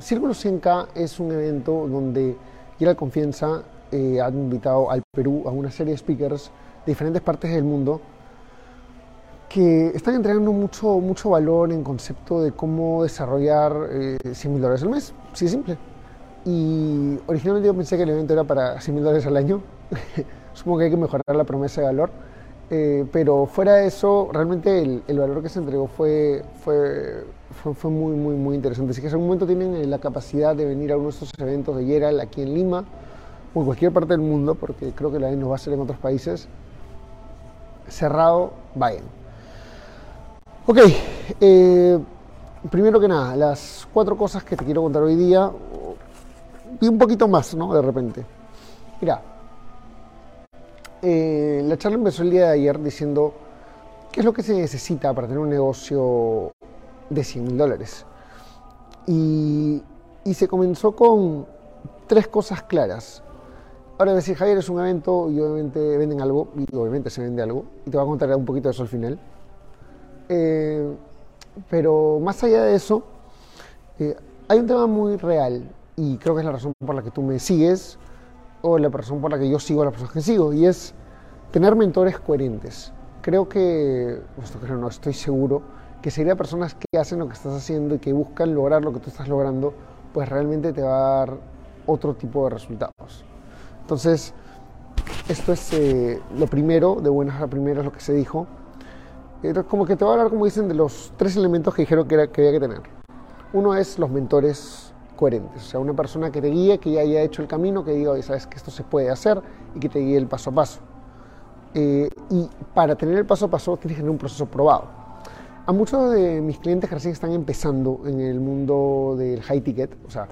Círculo 100K es un evento donde Gira Confianza eh, ha invitado al Perú a una serie de speakers de diferentes partes del mundo que están entregando mucho, mucho valor en concepto de cómo desarrollar eh, 100 mil dólares al mes. Sí, es simple. Y originalmente yo pensé que el evento era para 100 mil dólares al año. Supongo que hay que mejorar la promesa de valor. Eh, pero fuera de eso, realmente el, valor que se entregó fue, fue, fue, muy, muy, muy interesante. Así que en algún momento tienen eh, la capacidad de venir a uno de estos eventos de Yeral aquí en Lima o en cualquier parte del mundo, porque creo que la nos va a hacer en otros países, cerrado, vayan. Ok, eh, primero que nada, las cuatro cosas que te quiero contar hoy día, y un poquito más, ¿no? De repente. Mira, la charla empezó el día de ayer diciendo qué es lo que se necesita para tener un negocio de 100 mil dólares. Y, y, se comenzó con tres cosas claras. Ahora decir, Javier es un evento y obviamente venden algo, y obviamente se vende algo, y te voy a contar un poquito de eso al final. Eh, pero más allá de eso, eh, hay un tema muy real, y creo que es la razón por la que tú me sigues, o la razón por la que yo sigo a las personas que sigo, y es tener mentores coherentes. Creo que, creo, no estoy seguro, que seguir a personas que hacen lo que estás haciendo y que buscan lograr lo que tú estás logrando, pues realmente te va a dar otro tipo de resultados. Entonces, esto es eh, lo primero, de buenas a primeras lo que se dijo. Era como que te va a hablar, como dicen, de los tres elementos que dijeron que, era, que había que tener. Uno es los mentores coherentes, o sea, una persona que te guíe, que ya haya hecho el camino, que diga, oye, sabes que esto se puede hacer y que te guíe el paso a paso. Eh, y para tener el paso a paso tienes que tener un proceso probado. A muchos de mis clientes que recién están empezando en el mundo del high ticket, o sea,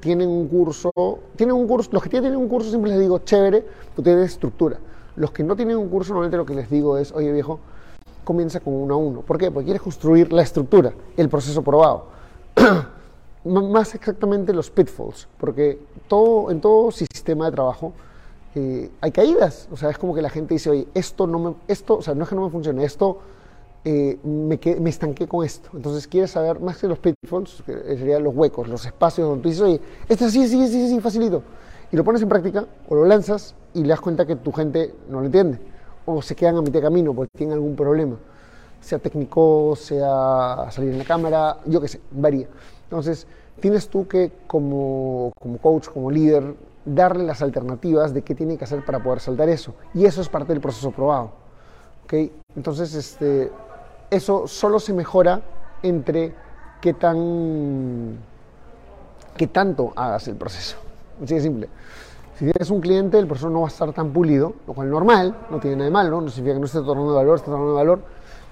tienen un curso, tienen un curso, los que tienen un curso siempre les digo, chévere, tú tienes estructura. Los que no tienen un curso, normalmente lo que les digo es, oye viejo, comienza con uno a uno. ¿Por qué? Porque quieres construir la estructura, el proceso probado. Más exactamente los pitfalls, porque todo, en todo sistema de trabajo eh, hay caídas. O sea, es como que la gente dice, oye, esto no me, esto, o sea, no es que no me funcione, esto eh, me, me, estanqué con esto. Entonces quieres saber más que los pitfalls, que serían los huecos, los espacios donde tú dices, oye, esto sí, sí, sí, sí, facilito. Y lo pones en práctica o lo lanzas y le das cuenta que tu gente no lo entiende. O se quedan a mitad de camino porque tienen algún problema. Sea técnico, sea salir en la cámara, yo qué sé, varía. Entonces, tienes tú que como, como coach, como líder, darle las alternativas de qué tiene que hacer para poder saltar eso. Y eso es parte del proceso probado. ¿Okay? Entonces, este, eso solo se mejora entre qué tan qué tanto hagas el proceso. Así de simple. Si tienes un cliente, el proceso no va a estar tan pulido, lo cual es normal, no tiene nada de malo, no significa que no esté tornando valor, esté tornando valor,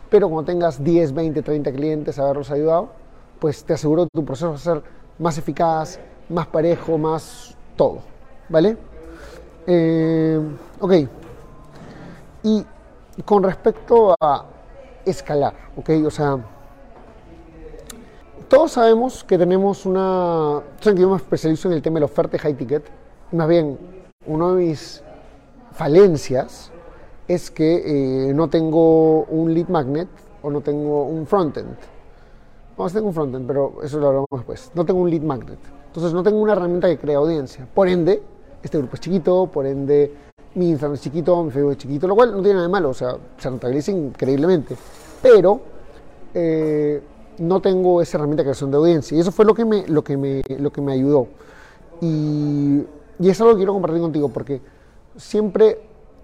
pero cuando tengas 10, 20, 30 clientes, haberlos ayudado, pues te aseguro que tu proceso va a ser más eficaz, más parejo, más todo. ¿Vale? Eh, ok. Y con respecto a escalar, ¿ok? O sea, todos sabemos que tenemos una... Yo me especializo en el tema de la oferta de high ticket. Más bien, una de mis falencias es que eh, no tengo un lead magnet o no tengo un frontend. Vamos, tengo un frontend, pero eso lo hablamos después. No tengo un lead magnet. Entonces no tengo una herramienta que crea audiencia. Por ende, este grupo es chiquito, por ende mi Instagram es chiquito, mi Facebook es chiquito, lo cual no tiene nada de malo, o sea, se rentabiliza increíblemente. Pero eh, no tengo esa herramienta de creación de audiencia. Y eso fue lo que me, lo que me, lo que me ayudó. Y, y es algo que quiero compartir contigo, porque siempre,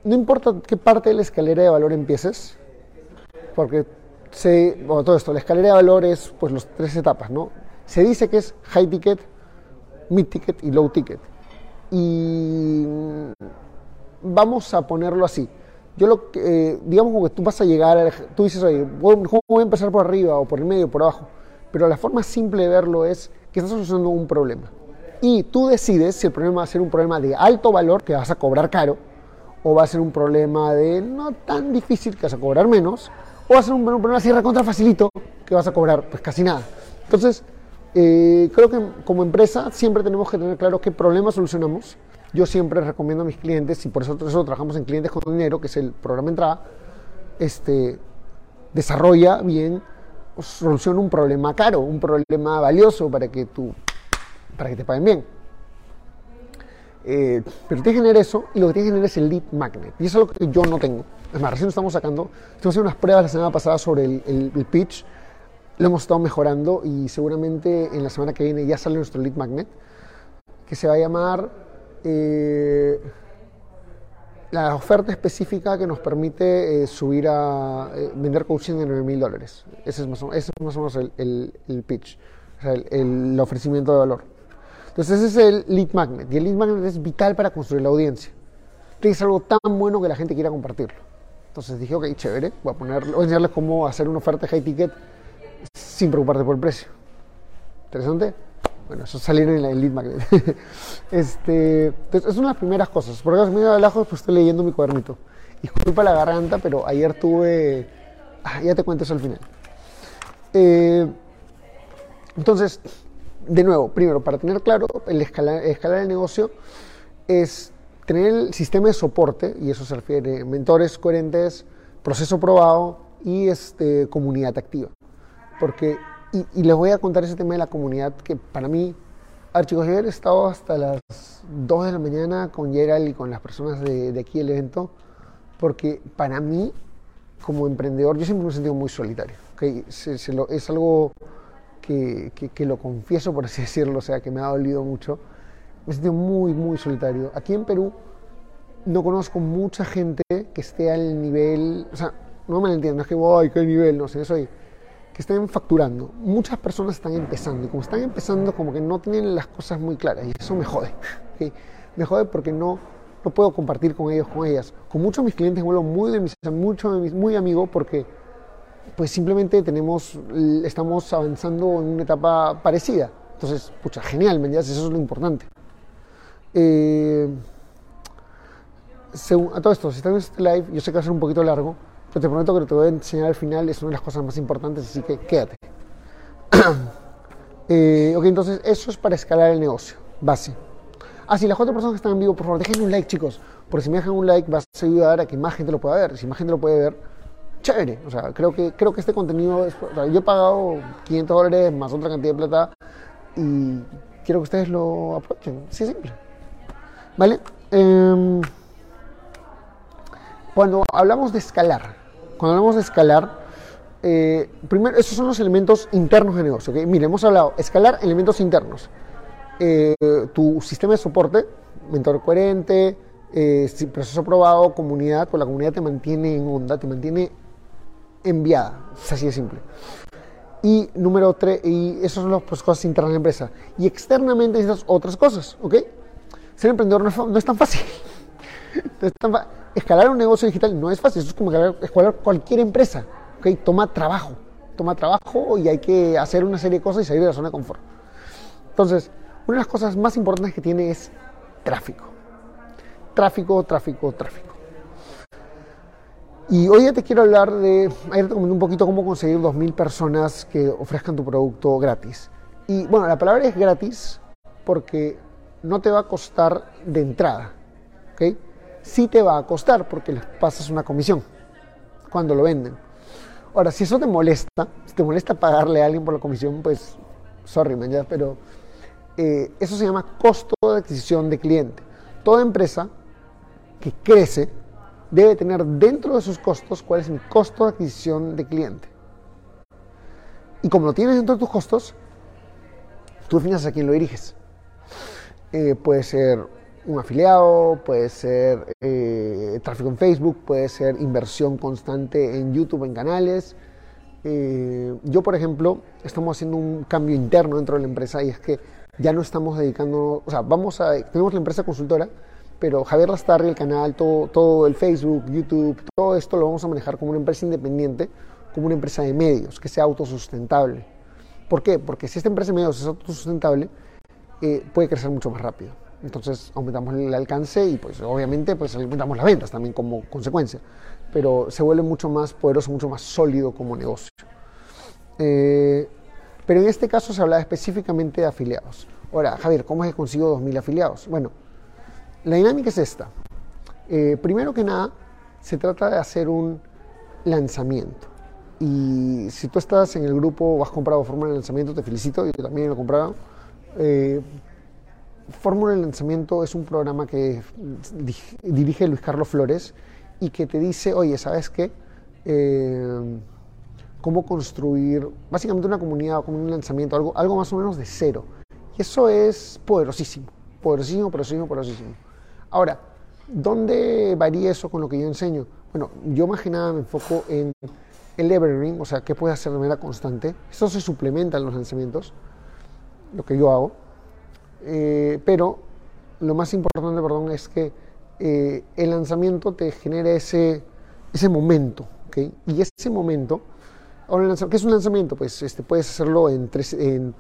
no importa qué parte de la escalera de valor empieces, porque se, bueno, todo esto, la escalera de valor es pues las tres etapas, ¿no? Se dice que es high ticket, mid ticket y low ticket. Y vamos a ponerlo así. Yo lo eh, digamos como que tú vas a llegar, tú dices, oye, voy, voy a empezar por arriba o por el medio, por abajo, Pero la forma simple de verlo es que estás solucionando un problema. Y tú decides si el problema va a ser un problema de alto valor, que vas a cobrar caro, o va a ser un problema de no tan difícil, que vas a cobrar menos, o va a ser un, problema así recontra facilito, que vas a cobrar pues casi nada. Entonces, eh, creo que como empresa siempre tenemos que tener claro qué problemas solucionamos. Yo siempre recomiendo a mis clientes, y por eso, eso trabajamos en Clientes con Dinero, que es el programa entrada, este, desarrolla bien, soluciona un problema caro, un problema valioso para que, tú, para que te paguen bien. Eh, pero tienes que tener eso y lo que tienes que tener es el lead magnet. Y eso es lo que yo no tengo. Es más, recién estamos sacando, estamos haciendo unas pruebas la semana pasada sobre el, el pitch lo hemos estado mejorando y seguramente en la semana que viene ya sale nuestro lead magnet, que se va a llamar eh, la oferta específica que nos permite eh, subir a eh, vender coaching de 9 mil dólares. Ese es más o, ese es más o menos el, el, pitch, o sea, el, el, ofrecimiento de valor. Entonces ese es el lead magnet y el lead magnet es vital para construir la audiencia. Tiene que ser algo tan bueno que la gente quiera compartirlo. Entonces dije, ok, chévere, voy a, poner, voy a enseñarles cómo hacer una oferta high ticket sin preocuparte por el precio. ¿Interesante? Bueno, eso salir en el lead magnet. este, entonces, es una de las primeras cosas. Por ejemplo, me abajo, pues estoy leyendo mi cuadernito. Disculpa la garganta, pero ayer tuve... Ah, ya te cuento eso al final. Eh, entonces, de nuevo, primero, para tener claro, el escalar, escalar el negocio es tener el sistema de soporte, y eso se refiere a mentores coherentes, proceso probado y este, comunidad activa porque, y, les voy a contar ese tema de la comunidad que para mí, a ver he estado hasta las 2 de la mañana con Gerald y con las personas de, de aquí del evento, porque para mí, como emprendedor, yo siempre me he sentido muy solitario. ¿okay? Se, lo, es algo que, que, que, lo confieso, por así decirlo, o sea, que me ha dolido mucho. Me he sentido muy, muy solitario. Aquí en Perú no conozco mucha gente que esté al nivel, o sea, no me entiendo, es que, voy, qué nivel, no sé, soy que estén facturando. Muchas personas están empezando y como están empezando como que no tienen las cosas muy claras y eso me jode. Me jode porque no, no puedo compartir con ellos, con ellas. Con muchos de mis clientes vuelvo muy de mis, mucho de mis, muy amigo porque pues simplemente tenemos, estamos avanzando en una etapa parecida. Entonces, pucha, genial, ¿me entiendes? Eso es lo importante. Eh, según, a todo esto, si están en este live, yo sé que va a ser un poquito largo, te prometo que te voy a enseñar al final, es una de las cosas más importantes, así que quédate. eh, ok, entonces eso es para escalar el negocio, base. Ah, sí, las cuatro personas que están en vivo, por favor, dejen un like, chicos, porque si me dejan un like va a ayudar a que más gente lo pueda ver. Si más gente lo puede ver, chévere. O sea, creo que, creo que este contenido, es, yo he pagado 500 dólares más otra cantidad de plata y quiero que ustedes lo aprovechen. Sí, simple. ¿Vale? Eh, cuando hablamos de escalar, cuando hablamos de escalar, eh, primero, esos son los elementos internos de negocio. ¿okay? Mire, hemos hablado, escalar elementos internos. Eh, tu sistema de soporte, mentor coherente, eh, proceso probado, comunidad, pues la comunidad te mantiene en onda, te mantiene enviada, es así de simple. Y número tres, y esas son las pues, cosas internas de la empresa. Y externamente necesitas otras cosas, ¿ok? Ser emprendedor no es, tan fácil. no es tan fácil escalar un negocio digital no es fácil, eso es como escalar cualquier empresa. Toma trabajo, toma trabajo y hay que hacer una serie de cosas y salir de la zona de confort. Entonces, una de las cosas más importantes que tiene es tráfico. Tráfico, tráfico, tráfico. Y hoy ya te quiero hablar de, ayer te comenté un poquito cómo conseguir 2.000 personas que ofrezcan tu producto gratis. Y bueno, la palabra es gratis porque no te va a costar de entrada. ¿okay? Sí te va a costar porque les pasas una comisión cuando lo venden. Ahora, si eso te molesta, si te molesta pagarle a alguien por la comisión, pues, sorry, man, ya, pero eh, eso se llama costo de adquisición de cliente. Toda empresa que crece debe tener dentro de sus costos cuál es el costo de adquisición de cliente. Y como lo tienes dentro de tus costos, tú defines a quién lo diriges. Eh, puede ser un afiliado, puede ser eh, tráfico en Facebook, puede ser inversión constante en YouTube, en canales. Eh, yo, por ejemplo, estamos haciendo un cambio interno dentro de la empresa y es que ya no estamos dedicando, o sea, vamos a, tenemos la empresa consultora, pero Javier Lastarri, el canal, todo, todo el Facebook, YouTube, todo esto lo vamos a manejar como una empresa independiente, como una empresa de medios, que sea autosustentable. ¿Por qué? Porque si esta empresa de medios es autosustentable, eh, puede crecer mucho más rápido. Entonces aumentamos el alcance y pues obviamente pues aumentamos las ventas también como consecuencia. Pero se vuelve mucho más poderoso, mucho más sólido como negocio. Eh, pero en este caso se hablaba específicamente de afiliados. Ahora, Javier, ¿cómo es que consigo 2.000 afiliados? Bueno, la dinámica es esta. Eh, primero que nada, se trata de hacer un lanzamiento. Y si tú estás en el grupo o has comprado Fórmula de Lanzamiento, te felicito, yo también lo he comprado. Eh, Fórmula de Lanzamiento es un programa que dirige Luis Carlos Flores y que te dice, oye, ¿sabes qué? Eh, cómo construir básicamente una comunidad, como un lanzamiento, algo, algo más o menos de cero. Y eso es poderosísimo, poderosísimo, poderosísimo, poderosísimo. Ahora, ¿dónde varía eso con lo que yo enseño? Bueno, yo más que nada me enfoco en el evergreen, o sea, qué puedes hacer de manera constante. Eso se suplementa en los lanzamientos, lo que yo hago. Eh, pero lo más importante, perdón, es que eh, el lanzamiento te genera ese, ese momento, ¿ok? Y ese momento, ahora, ¿qué es un lanzamiento? Pues este, puedes hacerlo en, tres, en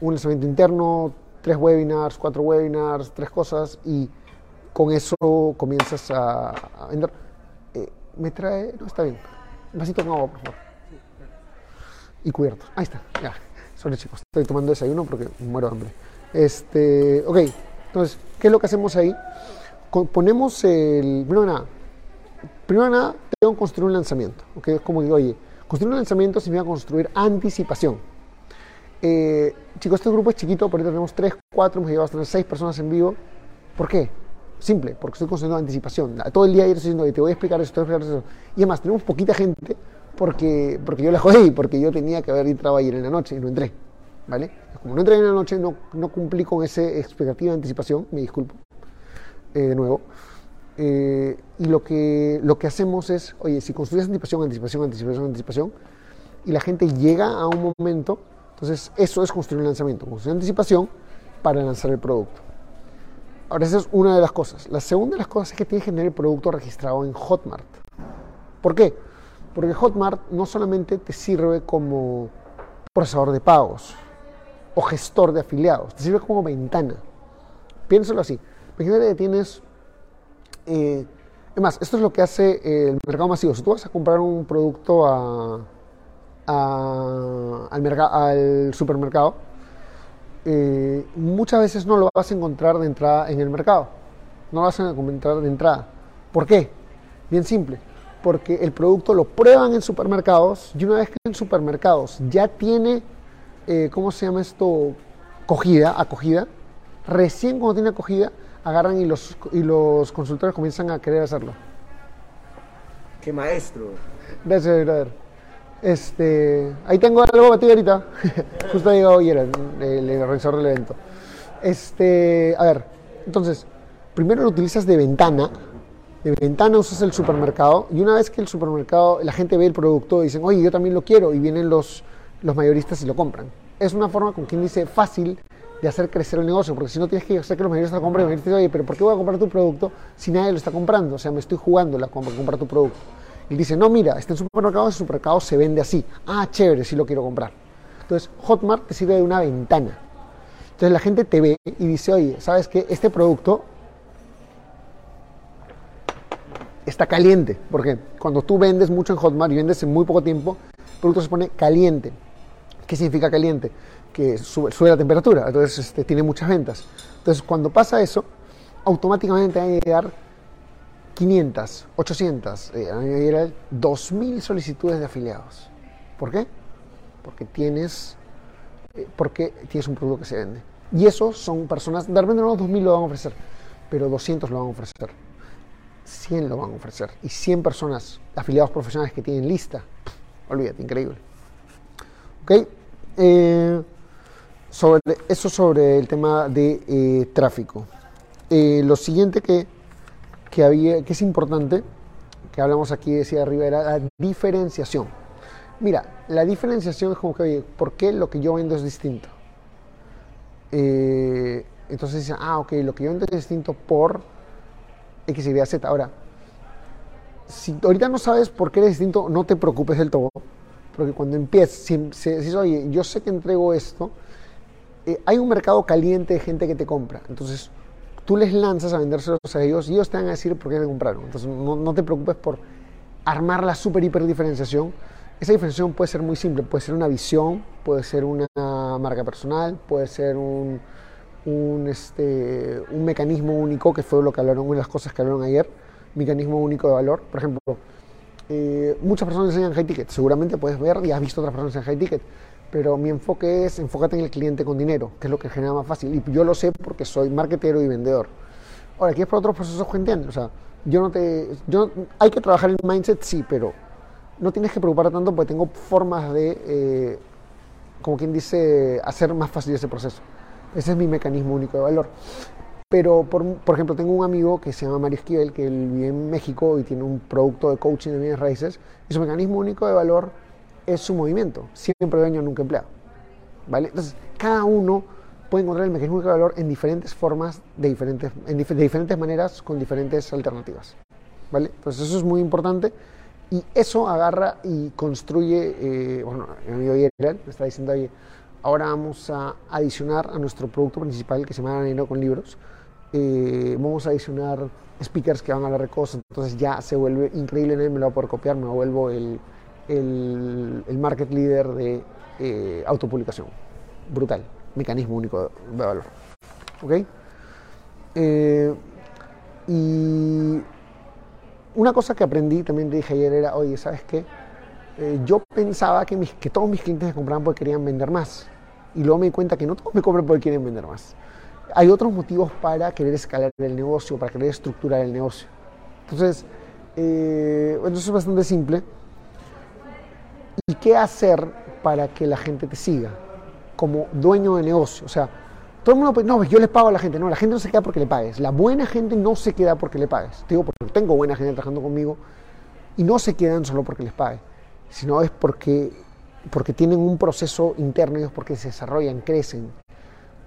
un lanzamiento interno, tres webinars, cuatro webinars, tres cosas, y con eso comienzas a, a vender. Eh, me trae, no está bien, un vasito con agua, por favor. Y cubierto. Ahí está, ya. Sorry chicos, estoy tomando desayuno porque muero de hambre. Este, ok, entonces, ¿qué es lo que hacemos ahí? Ponemos el. Primero nada, primero nada, tengo que construir un lanzamiento. ¿ok? Es como digo, oye, construir un lanzamiento significa construir anticipación. Eh, chicos, este grupo es chiquito, por ahorita tenemos 3, 4, hemos llegado a tener 6 personas en vivo. ¿Por qué? Simple, porque estoy construyendo anticipación. Todo el día ir diciendo, te voy a explicar esto, te voy a explicar eso. Y además, tenemos poquita gente porque, porque yo la jodí, porque yo tenía que haber entrado ayer en la noche y no entré. ¿Vale? Como no entré en la noche, no, no cumplí con esa expectativa de anticipación, me disculpo eh, de nuevo. Eh, y lo que, lo que hacemos es, oye, si construyes anticipación, anticipación, anticipación, anticipación, y la gente llega a un momento, entonces eso es construir un lanzamiento, construir anticipación para lanzar el producto. Ahora, esa es una de las cosas. La segunda de las cosas es que tienes que tener el producto registrado en Hotmart. ¿Por qué? Porque Hotmart no solamente te sirve como procesador de pagos, o gestor de afiliados, te sirve como ventana. Piénsalo así. Imagínate que tienes... Eh, es más, esto es lo que hace el mercado masivo. Si tú vas a comprar un producto a, al, supermercado, eh, muchas veces no lo vas a encontrar de entrada en el mercado. No lo vas a encontrar de entrada. ¿Por qué? Bien simple. Porque el producto lo prueban en supermercados y una vez que en supermercados ya tiene eh, ¿cómo se llama esto? Cogida, acogida. Recién cuando tiene acogida, agarran y los, y los consultores comienzan a querer hacerlo. ¡Qué maestro! Gracias, brother. Este, ahí tengo algo ahorita. Justo hoy el, el, el organizador del evento. Este, a ver, entonces, primero lo utilizas de ventana. De ventana usas el supermercado y una vez que el supermercado, la gente ve el producto, dicen, oye, yo también lo quiero y vienen los los mayoristas y lo compran. Es una forma, con quien dice, fácil de hacer crecer el negocio, porque si no tienes que hacer que los mayoristas lo compren, el mayorista dice, oye, pero ¿por qué voy a comprar tu producto si nadie lo está comprando? O sea, me estoy jugando la compra, comprar tu producto. Y dice, no, mira, está en supermercado, el supermercado se vende así. Ah, chévere, sí lo quiero comprar. Entonces, Hotmart te sirve de una ventana. Entonces la gente te ve y dice, oye, ¿sabes qué? Este producto está caliente, porque cuando tú vendes mucho en Hotmart y vendes en muy poco tiempo, el producto se pone caliente. ¿Qué significa caliente? Que sube, la temperatura, entonces este, tiene muchas ventas. Entonces, cuando pasa eso, automáticamente van a llegar 500, 800, eh, van a llegar 2000 solicitudes de afiliados. ¿Por qué? Porque tienes, eh, porque tienes un producto que se vende. Y esos son personas, de repente no 2000 lo van a ofrecer, pero 200 lo van a ofrecer. 100 lo van a ofrecer. Y 100 personas, afiliados profesionales que tienen lista. Olvídate, increíble. ¿Ok? Eh, sobre, eso sobre el tema de eh, tráfico. Eh, lo siguiente que, que, había, que es importante, que hablamos aquí, decía arriba, era la diferenciación. Mira, la diferenciación es como que, oye, ¿por qué lo que yo vendo es distinto? entonces dicen, ah, ok, lo que yo vendo es distinto por X, Y, Z. Ahora, si ahorita no sabes por qué es distinto, no te preocupes del todo Porque cuando empiezas, si, si dices, oye, yo sé que entrego esto, eh, hay un mercado caliente de gente que te compra. Entonces, tú les lanzas a vendérselos a ellos y ellos te van a decir por qué te compraron. Entonces, no, no te preocupes por armar la super hiper diferenciación. Esa diferenciación puede ser muy simple, puede ser una visión, puede ser una marca personal, puede ser un, un, este, un mecanismo único, que fue lo que hablaron, una de las cosas que hablaron ayer, mecanismo único de valor. Por ejemplo, eh, muchas personas enseñan high ticket, seguramente puedes ver y has visto otras personas en high ticket, pero mi enfoque es enfócate en el cliente con dinero, que es lo que genera más fácil. Y yo lo sé porque soy marketero y vendedor. Ahora, aquí es por otros procesos que entiendo. O sea, yo no te. Yo, hay que trabajar en mindset, sí, pero no tienes que preocuparte tanto porque tengo formas de, eh, como quien dice, hacer más fácil ese proceso. Ese es mi mecanismo único de valor. Pero, por, por, ejemplo, tengo un amigo que se llama Mario Esquivel, que él vive en México y tiene un producto de coaching de bienes raíces, y su mecanismo único de valor es su movimiento, siempre dueño, nunca empleado. ¿Vale? Entonces, cada uno puede encontrar el mecanismo único de valor en diferentes formas, de diferentes, en dif de diferentes maneras, con diferentes alternativas. ¿Vale? Entonces, eso es muy importante. Y eso agarra y construye, eh, bueno, mi amigo Yerel me está diciendo ahí, ahora vamos a adicionar a nuestro producto principal que se llama Dinero con Libros, eh, vamos a adicionar speakers que van a hablar de cosas, entonces ya se vuelve increíble, nadie me lo va a poder copiar, me vuelvo el, el, market leader de eh, autopublicación. Brutal, mecanismo único de, valor. ¿Ok? Eh, y una cosa que aprendí, también te dije ayer, era, oye, ¿sabes qué? Eh, yo pensaba que todos mis clientes me compraban porque querían vender más. Y luego me di cuenta que no todos me compran porque quieren vender más. Hay otros motivos para querer escalar el negocio, para querer estructurar el negocio. Entonces, eh, bueno, eso es bastante simple. ¿Y qué hacer para que la gente te siga como dueño de negocio? O sea, todo el mundo, pues, no, yo les pago a la gente. No, la gente no se queda porque le pagues. La buena gente no se queda porque le pagues. Te digo porque tengo buena gente trabajando conmigo y no se quedan solo porque les pague, sino es porque, porque tienen un proceso interno es porque se desarrollan, crecen.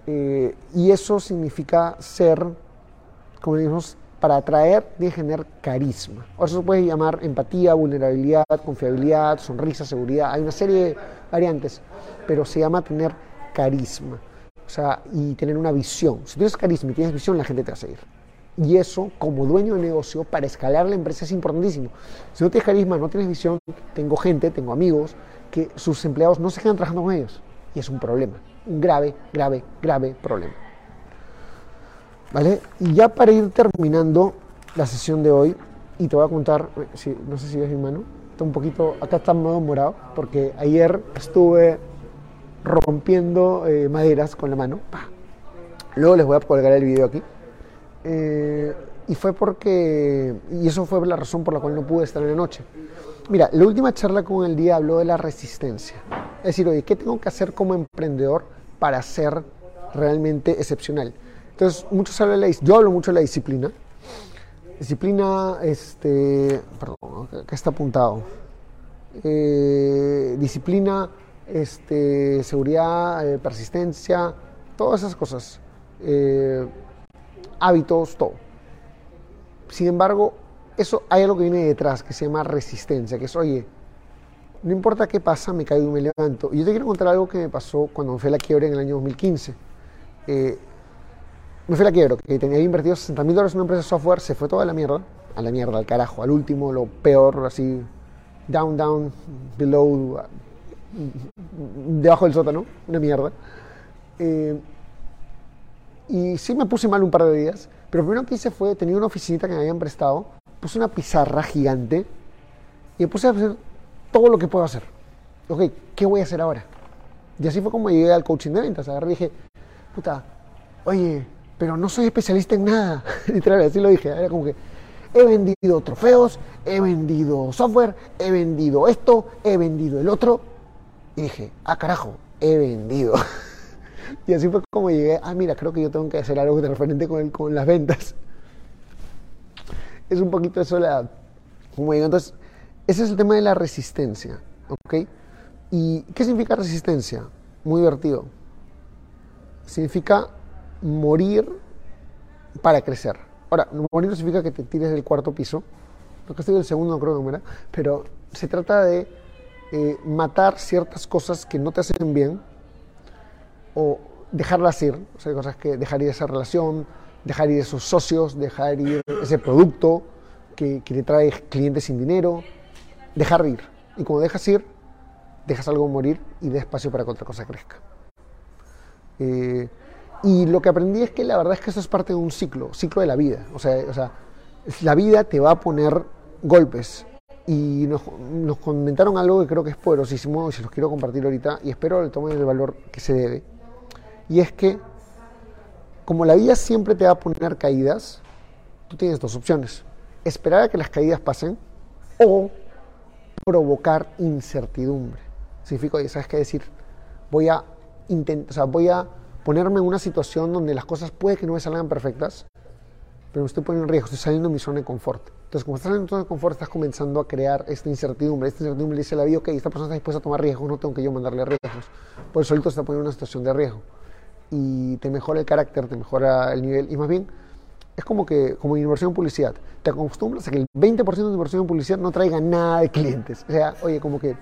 Eh, y eso significa ser, como decimos, para atraer que generar carisma. O eso se puede llamar empatía, vulnerabilidad, confiabilidad, sonrisa, seguridad. Hay una serie de variantes, pero se llama tener carisma. O sea, y tener una visión. Si tienes carisma y tienes visión, la gente te va a seguir. Y eso, como dueño de negocio, para escalar la empresa es importantísimo. Si no tienes carisma, no tienes visión, tengo gente, tengo amigos, que sus empleados no se quedan trabajando con ellos. Y es un problema. Un grave, grave, grave problema. ¿Vale? Y ya para ir terminando la sesión de hoy, y te voy a contar, si, no sé si ves mi mano, está un poquito, acá está modo morado, porque ayer estuve rompiendo eh, maderas con la mano. Luego les voy a colgar el video aquí. Eh, y fue porque, y eso fue la razón por la cual no pude estar en la noche. Mira, la última charla con el día habló de la resistencia. Es decir, oye, ¿qué tengo que hacer como emprendedor para ser realmente excepcional? Entonces, muchos hablan de la, yo hablo mucho de la disciplina. Disciplina, este, perdón, acá está apuntado. Eh, disciplina, este, seguridad, eh, persistencia, todas esas cosas. Eh, hábitos, todo. Sin embargo, eso hay algo que viene detrás que se llama resistencia, que es, oye, no importa qué pasa, me caigo y me levanto. Y yo te quiero contar algo que me pasó cuando me fui a la quiebra en el año 2015. Eh, me fui a la quiebra, que tenía invertido 60 mil dólares en una empresa de software, se fue toda la mierda, a la mierda, al carajo, al último, lo peor, así, down, down, below, debajo del sótano, una mierda. Eh, y sí me puse mal un par de días, pero lo primero que hice fue, tenía una oficinita que me habían prestado, puse una pizarra gigante y me puse a hacer todo lo que puedo hacer. Ok, ¿qué voy a hacer ahora? Y así fue como llegué al coaching de ventas. Agarré y dije, puta, oye, pero no soy especialista en nada. Literal, así lo dije. Era como que he vendido trofeos, he vendido software, he vendido esto, he vendido el otro. Y dije, ah, carajo, he vendido. y así fue como llegué, ah, mira, creo que yo tengo que hacer algo de referente con, el, con las ventas. Es un poquito eso la... Como digo, entonces, ese es el tema de la resistencia, ¿ok? ¿Y qué significa resistencia? Muy divertido. Significa morir para crecer. Ahora, morir no significa que te tires del cuarto piso, porque estoy del segundo no creo que muera, pero se trata de eh, matar ciertas cosas que no te hacen bien o dejarlas ir, o sea, cosas que dejar esa relación, dejar ir esos socios, dejar ir ese producto que, que te trae clientes sin dinero, dejar ir. Y como dejas ir, dejas algo morir y da espacio para que otra cosa crezca. Eh, y lo que aprendí es que la verdad es que eso es parte de un ciclo, ciclo de la vida. O sea, o sea la vida te va a poner golpes. Y nos, nos, comentaron algo que creo que es poderosísimo y se los quiero compartir ahorita y espero le tomen el valor que se debe. Y es que como la vida siempre te va a poner caídas, tú tienes dos opciones. Esperar a que las caídas pasen o provocar incertidumbre. Significa, oye, ¿sabes qué decir? Voy a intentar, o sea, voy a ponerme en una situación donde las cosas puede que no me salgan perfectas, pero me estoy poniendo en riesgo, estoy saliendo de mi zona de confort. Entonces, como estás de tu zona de confort, estás comenzando a crear esta incertidumbre. Esta incertidumbre dice la vida, ok, esta persona está dispuesta a tomar riesgos, no tengo que yo mandarle riesgos. Por eso solito se está poniendo en una situación de riesgo. Y te mejora el carácter, te mejora el nivel. Y más bien, es como que, como inversión en publicidad. Te acostumbras a que el 20% de inversión en publicidad no traiga nada de clientes. O sea, oye, como que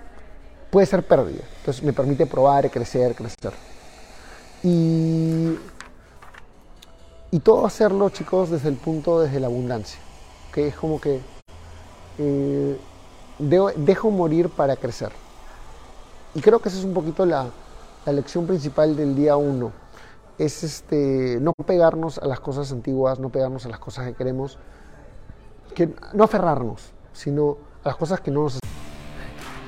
puede ser pérdida. Entonces me permite probar, crecer, crecer. Y, y todo hacerlo, chicos, desde el punto, desde la abundancia. Que es como que eh, dejo morir para crecer. Y creo que esa es un poquito la, la lección principal del día 1. Es este, no pegarnos a las cosas antiguas, no pegarnos a las cosas que queremos, que, no aferrarnos, sino a las cosas que no nos...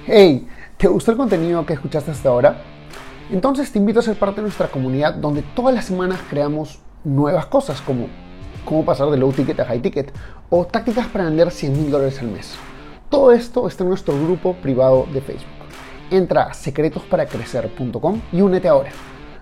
Hey, ¿te gustó el contenido que escuchaste hasta ahora? Entonces te invito a ser parte de nuestra comunidad donde todas las semanas creamos nuevas cosas como cómo pasar de low ticket a high ticket o tácticas para vender 100 mil dólares al mes. Todo esto está en nuestro grupo privado de Facebook. Entra a secretosparacrecer.com y únete ahora.